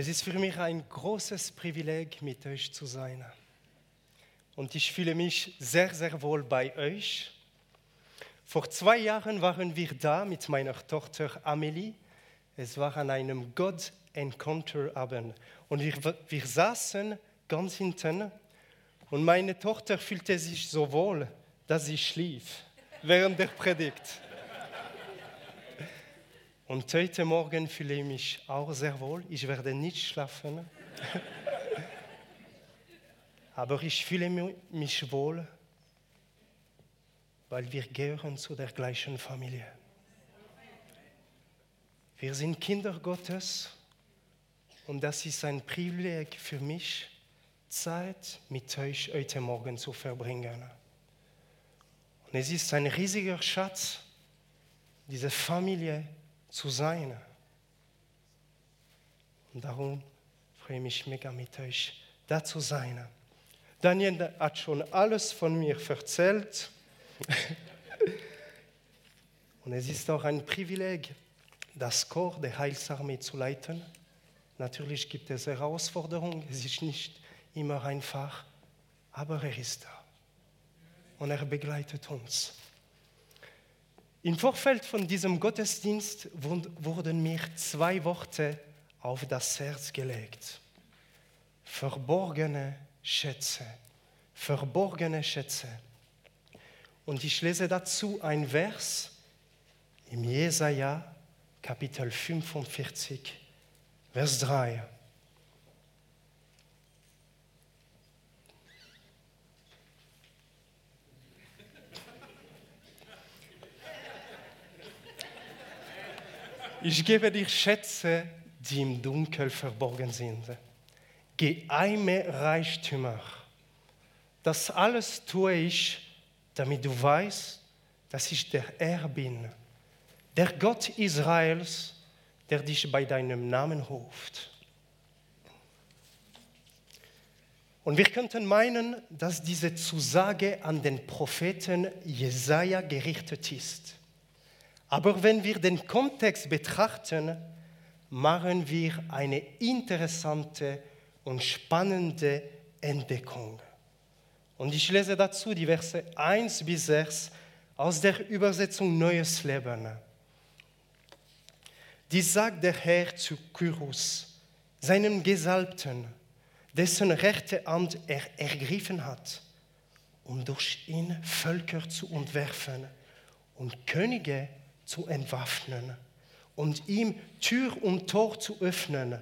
Es ist für mich ein großes Privileg, mit euch zu sein. Und ich fühle mich sehr, sehr wohl bei euch. Vor zwei Jahren waren wir da mit meiner Tochter Amelie. Es war an einem God Encounter Abend. Und wir, wir saßen ganz hinten und meine Tochter fühlte sich so wohl, dass sie schlief während der Predigt. Und heute Morgen fühle ich mich auch sehr wohl. Ich werde nicht schlafen. Aber ich fühle mich wohl, weil wir gehören zu der gleichen Familie. Wir sind Kinder Gottes und das ist ein Privileg für mich, Zeit mit euch heute Morgen zu verbringen. Und es ist ein riesiger Schatz, diese Familie zu sein. Und darum freue ich mich mega mit euch, da zu sein. Daniel hat schon alles von mir erzählt. Und es ist auch ein Privileg, das Chor der Heilsarmee zu leiten. Natürlich gibt es Herausforderungen, es ist nicht immer einfach, aber er ist da. Und er begleitet uns. Im Vorfeld von diesem Gottesdienst wurden mir zwei Worte auf das Herz gelegt. Verborgene Schätze. Verborgene Schätze. Und ich lese dazu ein Vers im Jesaja, Kapitel 45, Vers 3. Ich gebe dir Schätze, die im Dunkel verborgen sind. Geheime Reichtümer. Das alles tue ich, damit du weißt, dass ich der Herr bin, der Gott Israels, der dich bei deinem Namen ruft. Und wir könnten meinen, dass diese Zusage an den Propheten Jesaja gerichtet ist. Aber wenn wir den Kontext betrachten, machen wir eine interessante und spannende Entdeckung. Und ich lese dazu die Verse 1 bis 6 aus der Übersetzung Neues Leben. Dies sagt der Herr zu Kyrus, seinem Gesalbten, dessen rechte Amt er ergriffen hat, um durch ihn Völker zu unterwerfen und Könige zu entwaffnen und ihm Tür und Tor zu öffnen.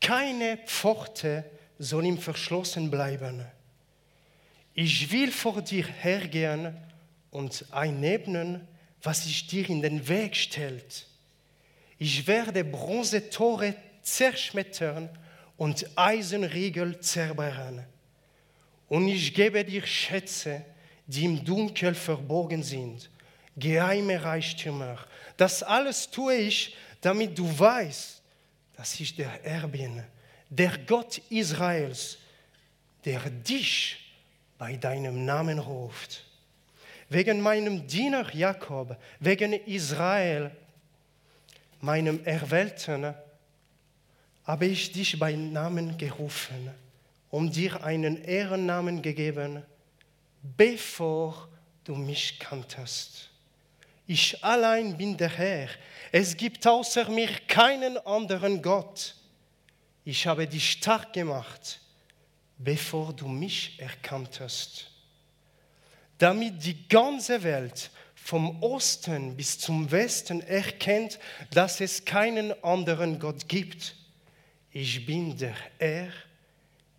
Keine Pforte soll ihm verschlossen bleiben. Ich will vor dir hergehen und einebnen, was sich dir in den Weg stellt. Ich werde Bronzetore zerschmettern und Eisenriegel zerbrechen. Und ich gebe dir Schätze, die im Dunkel verborgen sind geheime Reichtümer. Das alles tue ich, damit du weißt, dass ich der Herr bin, der Gott Israels, der dich bei deinem Namen ruft. Wegen meinem Diener Jakob, wegen Israel, meinem Erwählten, habe ich dich bei Namen gerufen, um dir einen Ehrennamen gegeben, bevor du mich kanntest. Ich allein bin der Herr. Es gibt außer mir keinen anderen Gott. Ich habe dich stark gemacht, bevor du mich erkanntest, damit die ganze Welt vom Osten bis zum Westen erkennt, dass es keinen anderen Gott gibt. Ich bin der Herr,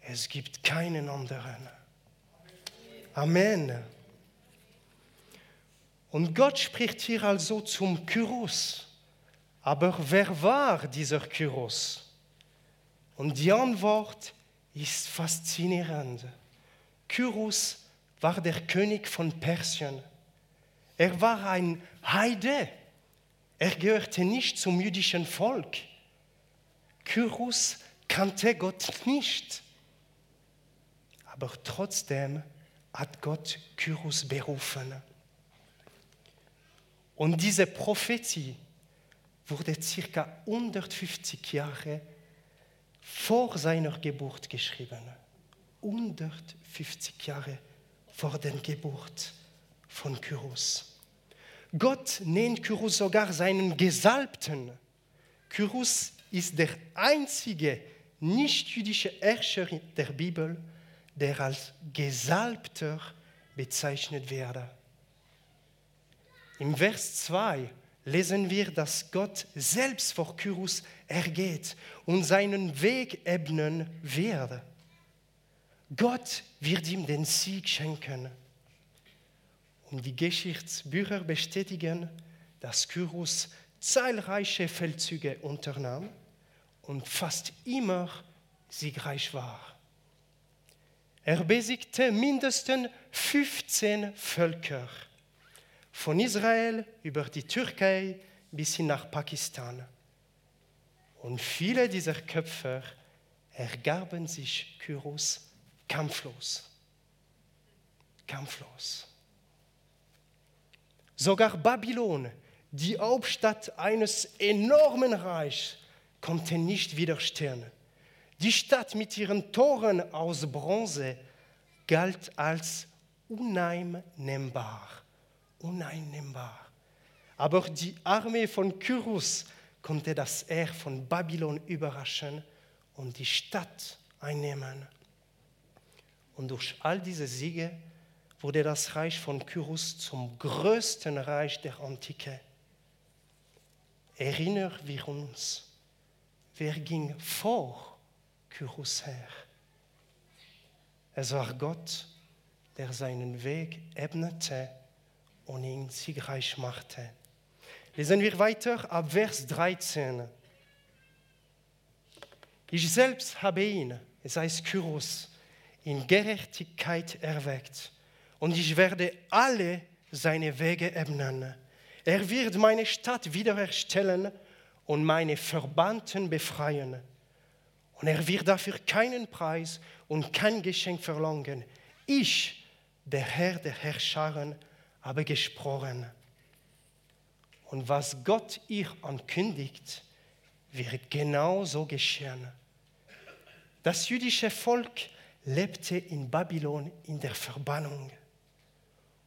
es gibt keinen anderen. Amen. Und Gott spricht hier also zum Kyros. Aber wer war dieser Kyros? Und die Antwort ist faszinierend. Kyros war der König von Persien. Er war ein Heide. Er gehörte nicht zum jüdischen Volk. Kyros kannte Gott nicht. Aber trotzdem hat Gott Kyros berufen. Und diese Prophetie wurde circa 150 Jahre vor seiner Geburt geschrieben. 150 Jahre vor der Geburt von Kyros. Gott nennt Kyros sogar seinen Gesalbten. Kyros ist der einzige nicht-jüdische Herrscher der Bibel, der als Gesalbter bezeichnet werde. Im Vers 2 lesen wir, dass Gott selbst vor Kyros ergeht und seinen Weg ebnen wird. Gott wird ihm den Sieg schenken. Und die Geschichtsbücher bestätigen, dass Kyros zahlreiche Feldzüge unternahm und fast immer siegreich war. Er besiegte mindestens 15 Völker, von Israel über die Türkei bis hin nach Pakistan. Und viele dieser Köpfe ergaben sich Kyros kampflos. Kampflos. Sogar Babylon, die Hauptstadt eines enormen Reichs, konnte nicht widerstehen. Die Stadt mit ihren Toren aus Bronze galt als uneinnehmbar. Uneinnehmbar. Aber die Armee von Kyros konnte das Heer von Babylon überraschen und die Stadt einnehmen. Und durch all diese Siege wurde das Reich von Kyros zum größten Reich der Antike. Erinnern wir uns, wer ging vor Kyros her? Es war Gott, der seinen Weg ebnete und ihn siegreich machte. Lesen wir weiter ab Vers 13. Ich selbst habe ihn, es heißt Kyros, in Gerechtigkeit erweckt und ich werde alle seine Wege ebnen. Er wird meine Stadt wiederherstellen und meine Verbannten befreien. Und er wird dafür keinen Preis und kein Geschenk verlangen. Ich, der Herr der Herrscharen, habe gesprochen. Und was Gott ihr ankündigt, wird genauso geschehen. Das jüdische Volk lebte in Babylon in der Verbannung.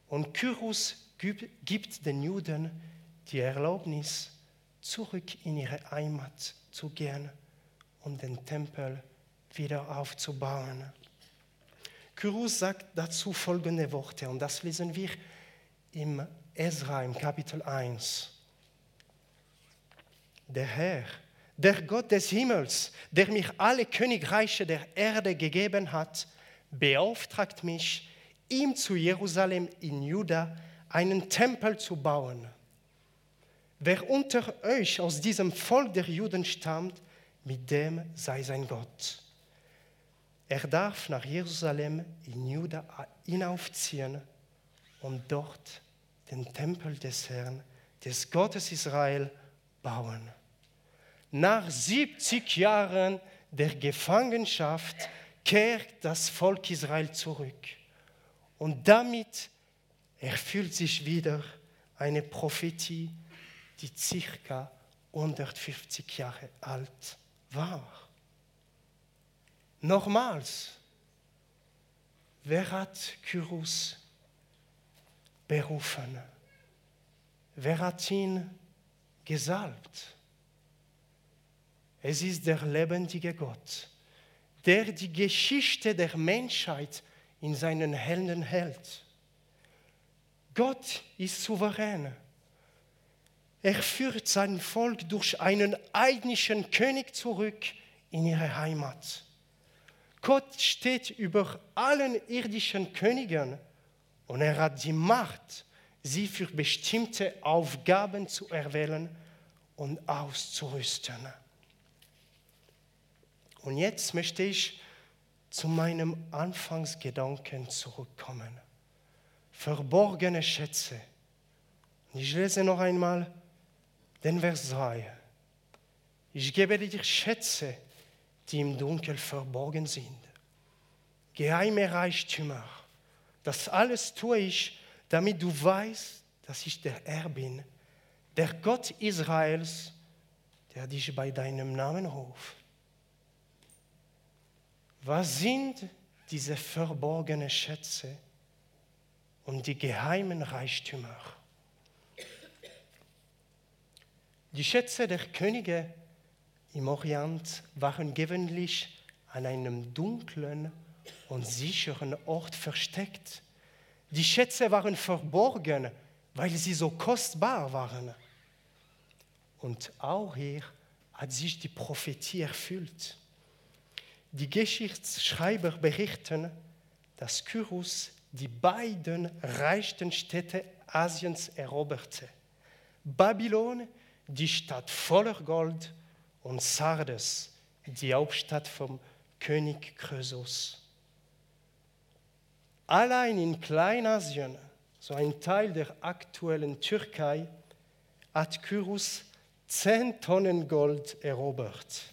Und Kyros gibt den Juden die Erlaubnis, zurück in ihre Heimat zu gehen um den Tempel wieder aufzubauen. Kyros sagt dazu folgende Worte, und das lesen wir im Ezra im Kapitel 1. Der Herr, der Gott des Himmels, der mich alle Königreiche der Erde gegeben hat, beauftragt mich, ihm zu Jerusalem in Juda einen Tempel zu bauen. Wer unter euch aus diesem Volk der Juden stammt, mit dem sei sein Gott. Er darf nach Jerusalem in Juda hinaufziehen und dort den Tempel des Herrn, des Gottes Israel, bauen. Nach 70 Jahren der Gefangenschaft kehrt das Volk Israel zurück. Und damit erfüllt sich wieder eine Prophetie, die circa 150 Jahre alt war. Nochmals, wer hat Kyros berufen? Wer hat ihn gesalbt? Es ist der lebendige Gott, der die Geschichte der Menschheit in seinen Händen hält. Gott ist souverän. Er führt sein Volk durch einen heidnischen König zurück in ihre Heimat. Gott steht über allen irdischen Königen und er hat die Macht, sie für bestimmte Aufgaben zu erwählen und auszurüsten. Und jetzt möchte ich zu meinem Anfangsgedanken zurückkommen. Verborgene Schätze. Ich lese noch einmal den Vers 3. Ich gebe dir Schätze, die im Dunkel verborgen sind. Geheime Reichtümer. Das alles tue ich, damit du weißt, dass ich der Herr bin, der Gott Israels, der dich bei deinem Namen ruft. Was sind diese verborgenen Schätze und die geheimen Reichtümer? Die Schätze der Könige im Orient waren gewöhnlich an einem dunklen und sicheren Ort versteckt. Die Schätze waren verborgen, weil sie so kostbar waren. Und auch hier hat sich die Prophetie erfüllt. Die Geschichtsschreiber berichten, dass Kyrus die beiden reichsten Städte Asiens eroberte. Babylon, die Stadt voller Gold, und Sardes, die Hauptstadt vom König Krösus. Allein in Kleinasien, so ein Teil der aktuellen Türkei, hat Kyrus 10 Tonnen Gold erobert,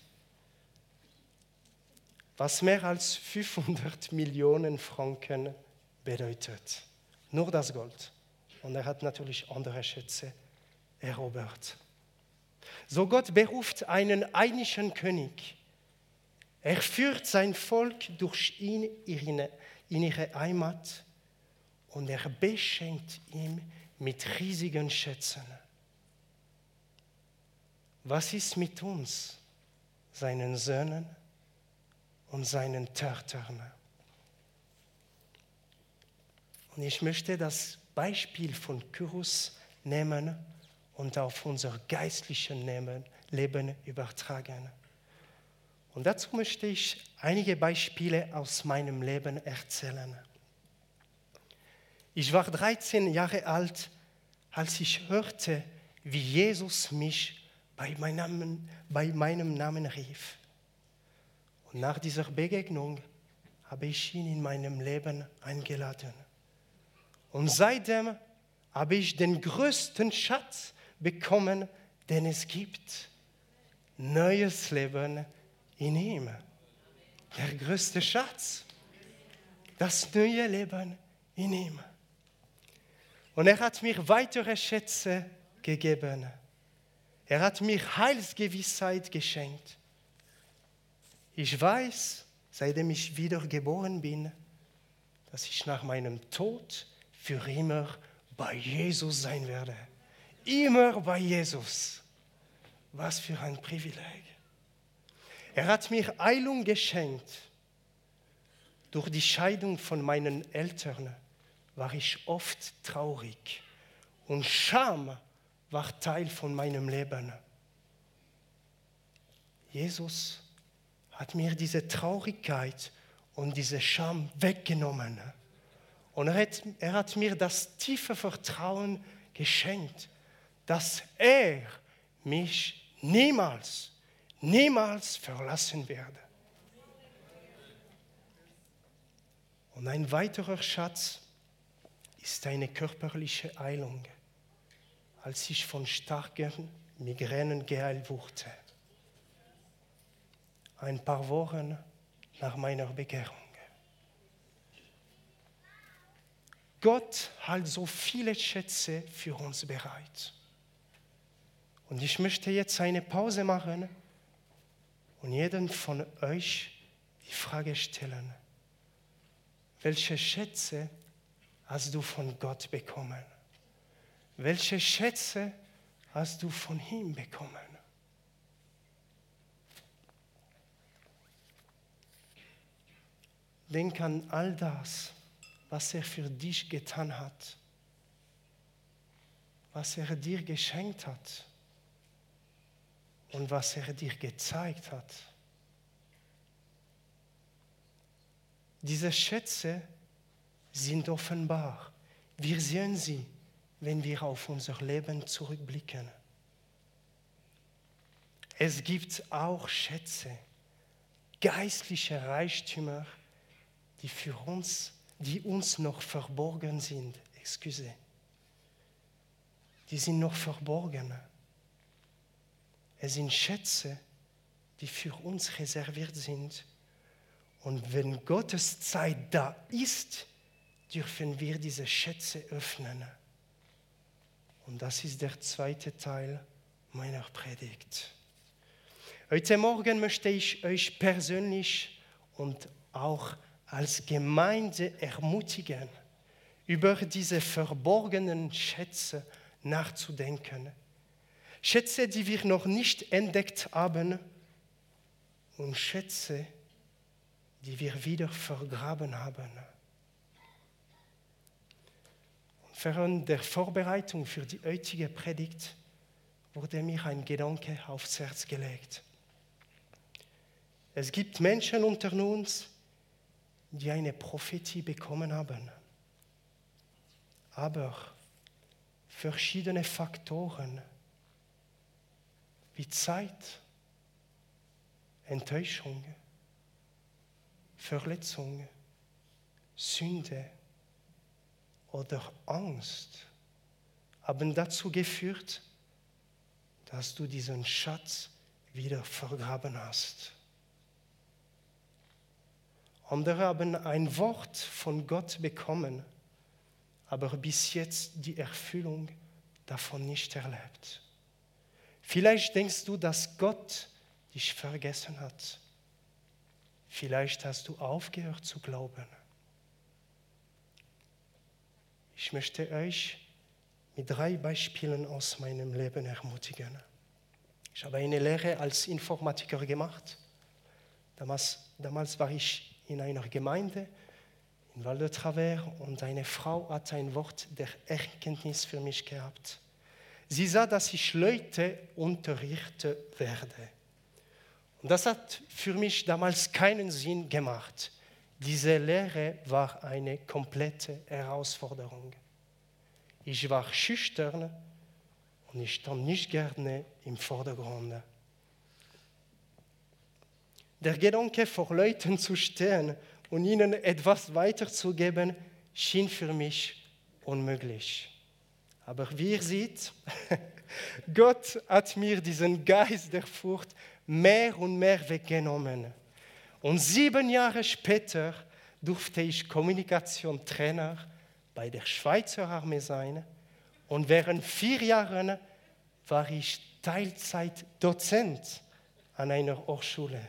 was mehr als 500 Millionen Franken bedeutet. Nur das Gold. Und er hat natürlich andere Schätze erobert. So Gott beruft einen einigen König. Er führt sein Volk durch ihn in ihre Heimat und er beschenkt ihn mit riesigen Schätzen. Was ist mit uns, seinen Söhnen und seinen Töchtern? Und ich möchte das Beispiel von Kyrus nehmen und auf unser geistliches Leben übertragen. Und dazu möchte ich einige Beispiele aus meinem Leben erzählen. Ich war 13 Jahre alt, als ich hörte, wie Jesus mich bei meinem, bei meinem Namen rief. Und nach dieser Begegnung habe ich ihn in meinem Leben eingeladen. Und seitdem habe ich den größten Schatz bekommen, den es gibt. Neues Leben in ihm. Der größte Schatz. Das neue Leben in ihm. Und er hat mir weitere Schätze gegeben. Er hat mir Heilsgewissheit geschenkt. Ich weiß, seitdem ich wiedergeboren bin, dass ich nach meinem Tod für immer bei Jesus sein werde. Immer bei Jesus. Was für ein Privileg. Er hat mir Eilung geschenkt. Durch die Scheidung von meinen Eltern war ich oft traurig und Scham war Teil von meinem Leben. Jesus hat mir diese Traurigkeit und diese Scham weggenommen. Und er hat, er hat mir das tiefe Vertrauen geschenkt, dass er mich niemals, niemals verlassen werde. Und ein weiterer Schatz ist eine körperliche Eilung als ich von starken Migränen geheilt wurde. Ein paar Wochen nach meiner Bekehrung. Gott hat so viele Schätze für uns bereit. Und ich möchte jetzt eine Pause machen und jedem von euch die Frage stellen, welche Schätze hast du von Gott bekommen? Welche Schätze hast du von ihm bekommen? Denk an all das, was er für dich getan hat, was er dir geschenkt hat und was er dir gezeigt hat. Diese Schätze sind offenbar. Wir sehen sie wenn wir auf unser Leben zurückblicken. Es gibt auch Schätze, geistliche Reichtümer, die für uns, die uns noch verborgen sind. Excuse. Die sind noch verborgen. Es sind Schätze, die für uns reserviert sind. Und wenn Gottes Zeit da ist, dürfen wir diese Schätze öffnen. Und das ist der zweite Teil meiner Predigt. Heute Morgen möchte ich euch persönlich und auch als Gemeinde ermutigen, über diese verborgenen Schätze nachzudenken. Schätze, die wir noch nicht entdeckt haben und Schätze, die wir wieder vergraben haben. Und während der Vorbereitung für die heutige Predigt wurde mir ein Gedanke aufs Herz gelegt. Es gibt Menschen unter uns, die eine Prophetie bekommen haben. Aber verschiedene Faktoren wie Zeit, Enttäuschung, Verletzung, Sünde oder Angst haben dazu geführt, dass du diesen Schatz wieder vergraben hast. Andere haben ein Wort von Gott bekommen, aber bis jetzt die Erfüllung davon nicht erlebt. Vielleicht denkst du, dass Gott dich vergessen hat. Vielleicht hast du aufgehört zu glauben. Ich möchte euch mit drei Beispielen aus meinem Leben ermutigen. Ich habe eine Lehre als Informatiker gemacht. Damals, damals war ich in einer Gemeinde in Val de Travers und eine Frau hat ein Wort der Erkenntnis für mich gehabt. Sie sah, dass ich Leute unterrichten werde. Und das hat für mich damals keinen Sinn gemacht. Diese Lehre war eine komplette Herausforderung. Ich war schüchtern und ich stand nicht gerne im Vordergrund. Der Gedanke, vor Leuten zu stehen und ihnen etwas weiterzugeben, schien für mich unmöglich. Aber wie ihr seht, Gott hat mir diesen Geist der Furcht mehr und mehr weggenommen. Und sieben Jahre später durfte ich Kommunikationstrainer bei der Schweizer Armee sein. Und während vier Jahren war ich Teilzeitdozent an einer Hochschule.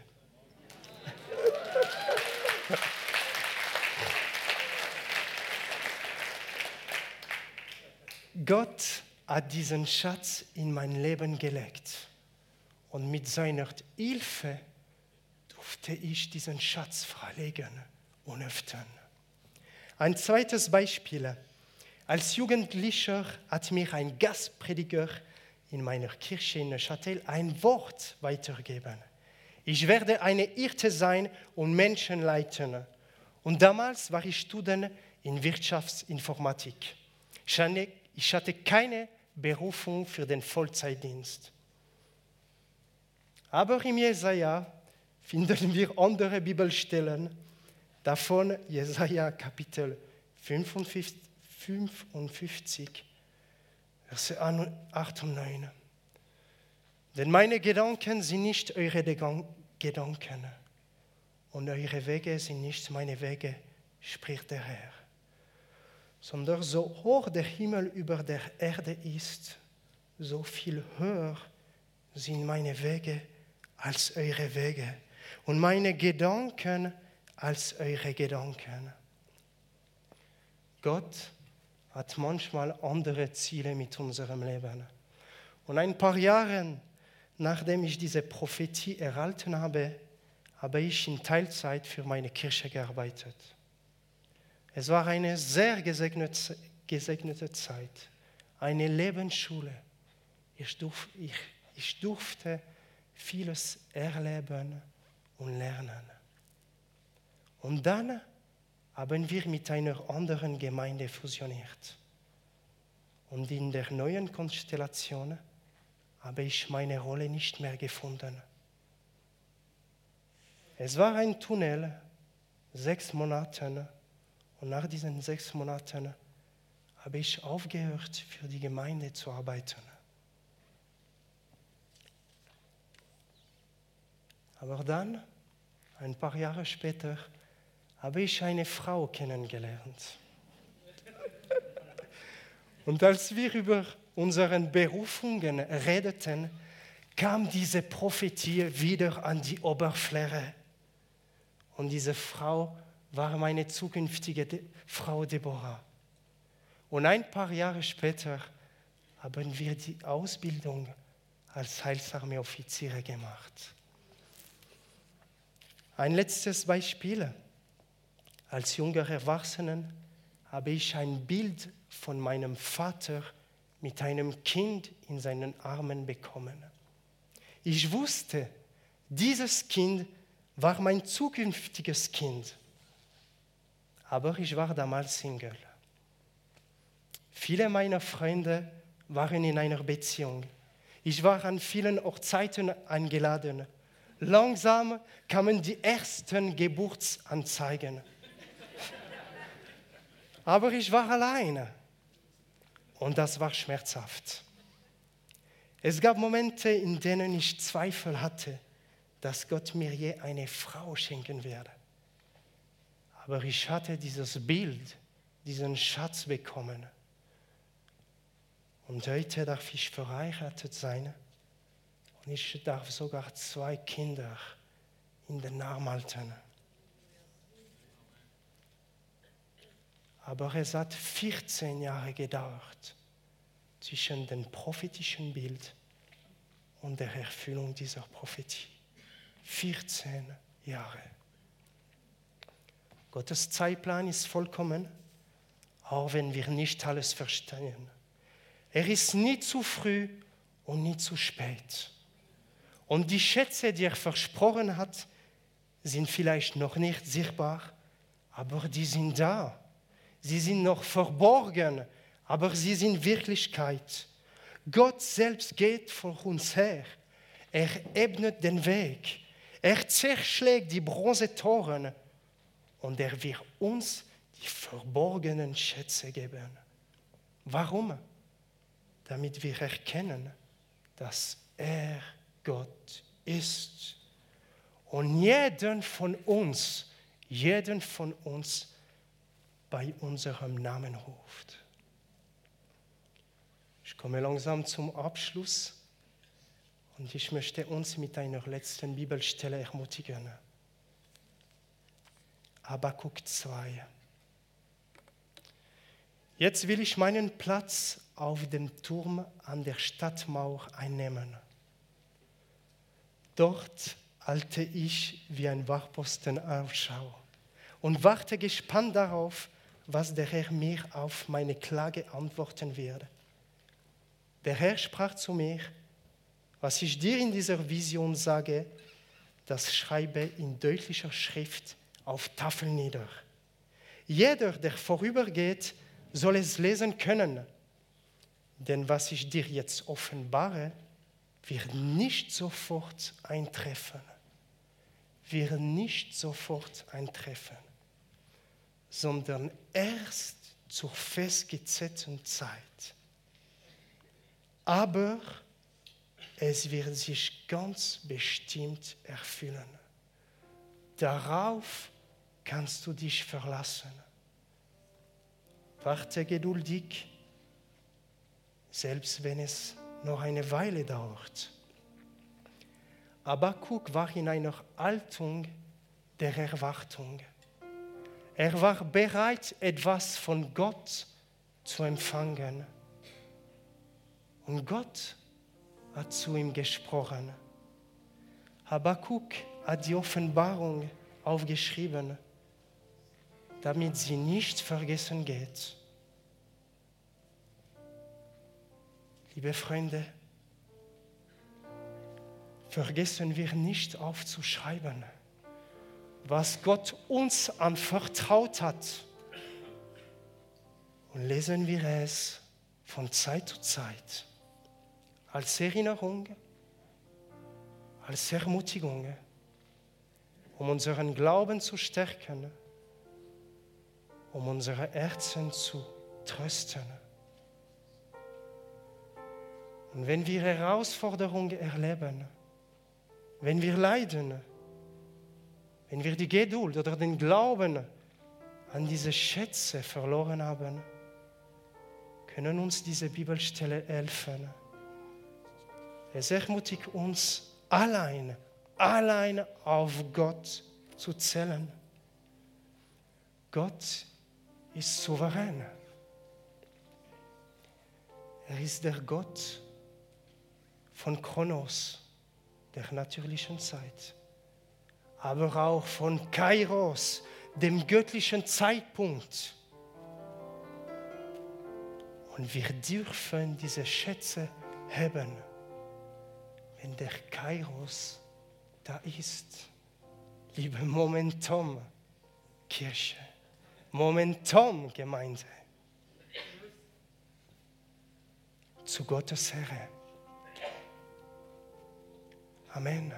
Gott hat diesen Schatz in mein Leben gelegt. Und mit seiner Hilfe durfte ich diesen Schatz freilegen und öffnen. Ein zweites Beispiel. Als Jugendlicher hat mir ein Gastprediger in meiner Kirche in Neuchâtel ein Wort weitergegeben. Ich werde eine Hirte sein und Menschen leiten. Und damals war ich Student in Wirtschaftsinformatik. Ich hatte keine Berufung für den Vollzeitdienst. Aber im Jesaja finden wir andere Bibelstellen, davon Jesaja Kapitel 55, 55 Verse 8 und 9. Denn meine Gedanken sind nicht eure Gedanken und eure Wege sind nicht meine Wege, spricht der Herr. Sondern so hoch der Himmel über der Erde ist, so viel höher sind meine Wege als eure Wege und meine Gedanken als eure Gedanken. Gott hat manchmal andere Ziele mit unserem Leben. Und ein paar Jahre nachdem ich diese Prophetie erhalten habe, habe ich in Teilzeit für meine Kirche gearbeitet. Es war eine sehr gesegnete, gesegnete Zeit, eine Lebensschule. Ich, durf, ich, ich durfte vieles erleben und lernen. Und dann haben wir mit einer anderen Gemeinde fusioniert. Und in der neuen Konstellation habe ich meine Rolle nicht mehr gefunden. Es war ein Tunnel, sechs Monate, und nach diesen sechs Monaten habe ich aufgehört, für die Gemeinde zu arbeiten. Aber dann, ein paar Jahre später, habe ich eine Frau kennengelernt. Und als wir über unseren Berufungen redeten, kam diese Prophetie wieder an die Oberfläche. Und diese Frau war meine zukünftige Frau Deborah. Und ein paar Jahre später haben wir die Ausbildung als Heilsarmeeoffiziere gemacht. Ein letztes Beispiel. Als junger Erwachsener habe ich ein Bild von meinem Vater mit einem Kind in seinen Armen bekommen. Ich wusste, dieses Kind war mein zukünftiges Kind. Aber ich war damals Single. Viele meiner Freunde waren in einer Beziehung. Ich war an vielen Hochzeiten eingeladen. Langsam kamen die ersten Geburtsanzeigen. Aber ich war alleine und das war schmerzhaft. Es gab Momente, in denen ich Zweifel hatte, dass Gott mir je eine Frau schenken werde. Aber ich hatte dieses Bild, diesen Schatz bekommen. Und heute darf ich verheiratet sein und ich darf sogar zwei Kinder in den Arm halten. Aber es hat 14 Jahre gedauert zwischen dem prophetischen Bild und der Erfüllung dieser Prophetie. 14 Jahre. Gottes Zeitplan ist vollkommen, auch wenn wir nicht alles verstehen. Er ist nie zu früh und nie zu spät. Und die Schätze, die er versprochen hat, sind vielleicht noch nicht sichtbar, aber die sind da. Sie sind noch verborgen, aber sie sind Wirklichkeit. Gott selbst geht vor uns her. Er ebnet den Weg. Er zerschlägt die Bronzetoren und er wird uns die verborgenen Schätze geben. Warum? Damit wir erkennen, dass er Gott ist. Und jeden von uns, jeden von uns bei unserem Namen ruft. Ich komme langsam zum Abschluss und ich möchte uns mit einer letzten Bibelstelle ermutigen. Habakkuk 2. Jetzt will ich meinen Platz auf dem Turm an der Stadtmauer einnehmen. Dort halte ich wie ein Wachposten Ausschau und warte gespannt darauf, was der Herr mir auf meine Klage antworten wird. Der Herr sprach zu mir, was ich dir in dieser Vision sage, das schreibe in deutlicher Schrift auf Tafel nieder. Jeder, der vorübergeht, soll es lesen können. Denn was ich dir jetzt offenbare, wird nicht sofort eintreffen. Wird nicht sofort eintreffen, sondern erst zur festgesetzten Zeit. Aber es wird sich ganz bestimmt erfüllen. Darauf kannst du dich verlassen. Warte geduldig, selbst wenn es noch eine Weile dauert. Abakuk war in einer Haltung der Erwartung. Er war bereit, etwas von Gott zu empfangen. Und Gott hat zu ihm gesprochen. Habakkuk hat die Offenbarung aufgeschrieben, damit sie nicht vergessen geht. Liebe Freunde, vergessen wir nicht aufzuschreiben, was Gott uns anvertraut hat. Und lesen wir es von Zeit zu Zeit als Erinnerung, als Ermutigung, um unseren Glauben zu stärken, um unsere Herzen zu trösten. Und wenn wir Herausforderungen erleben, wenn wir leiden, wenn wir die Geduld oder den Glauben an diese Schätze verloren haben, können uns diese Bibelstelle helfen es ermutigt uns allein, allein auf Gott zu zählen. Gott ist souverän. Er ist der Gott von Kronos, der natürlichen Zeit, aber auch von Kairos, dem göttlichen Zeitpunkt. Und wir dürfen diese Schätze haben, wenn der Kairos da ist. Liebe Momentum, Kirche, Momentum, Gemeinde. Zu Gottes Herre. Amen.